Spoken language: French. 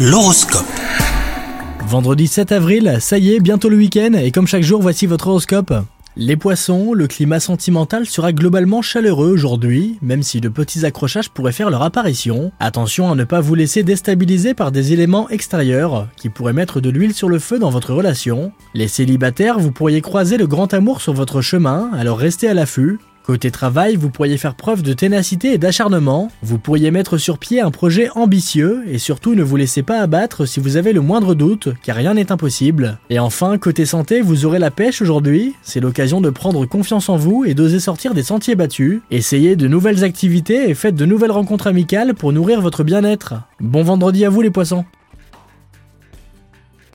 L'horoscope. Vendredi 7 avril, ça y est, bientôt le week-end, et comme chaque jour, voici votre horoscope. Les poissons, le climat sentimental sera globalement chaleureux aujourd'hui, même si de petits accrochages pourraient faire leur apparition. Attention à ne pas vous laisser déstabiliser par des éléments extérieurs qui pourraient mettre de l'huile sur le feu dans votre relation. Les célibataires, vous pourriez croiser le grand amour sur votre chemin, alors restez à l'affût. Côté travail, vous pourriez faire preuve de ténacité et d'acharnement, vous pourriez mettre sur pied un projet ambitieux et surtout ne vous laissez pas abattre si vous avez le moindre doute, car rien n'est impossible. Et enfin, côté santé, vous aurez la pêche aujourd'hui, c'est l'occasion de prendre confiance en vous et d'oser sortir des sentiers battus, essayez de nouvelles activités et faites de nouvelles rencontres amicales pour nourrir votre bien-être. Bon vendredi à vous les poissons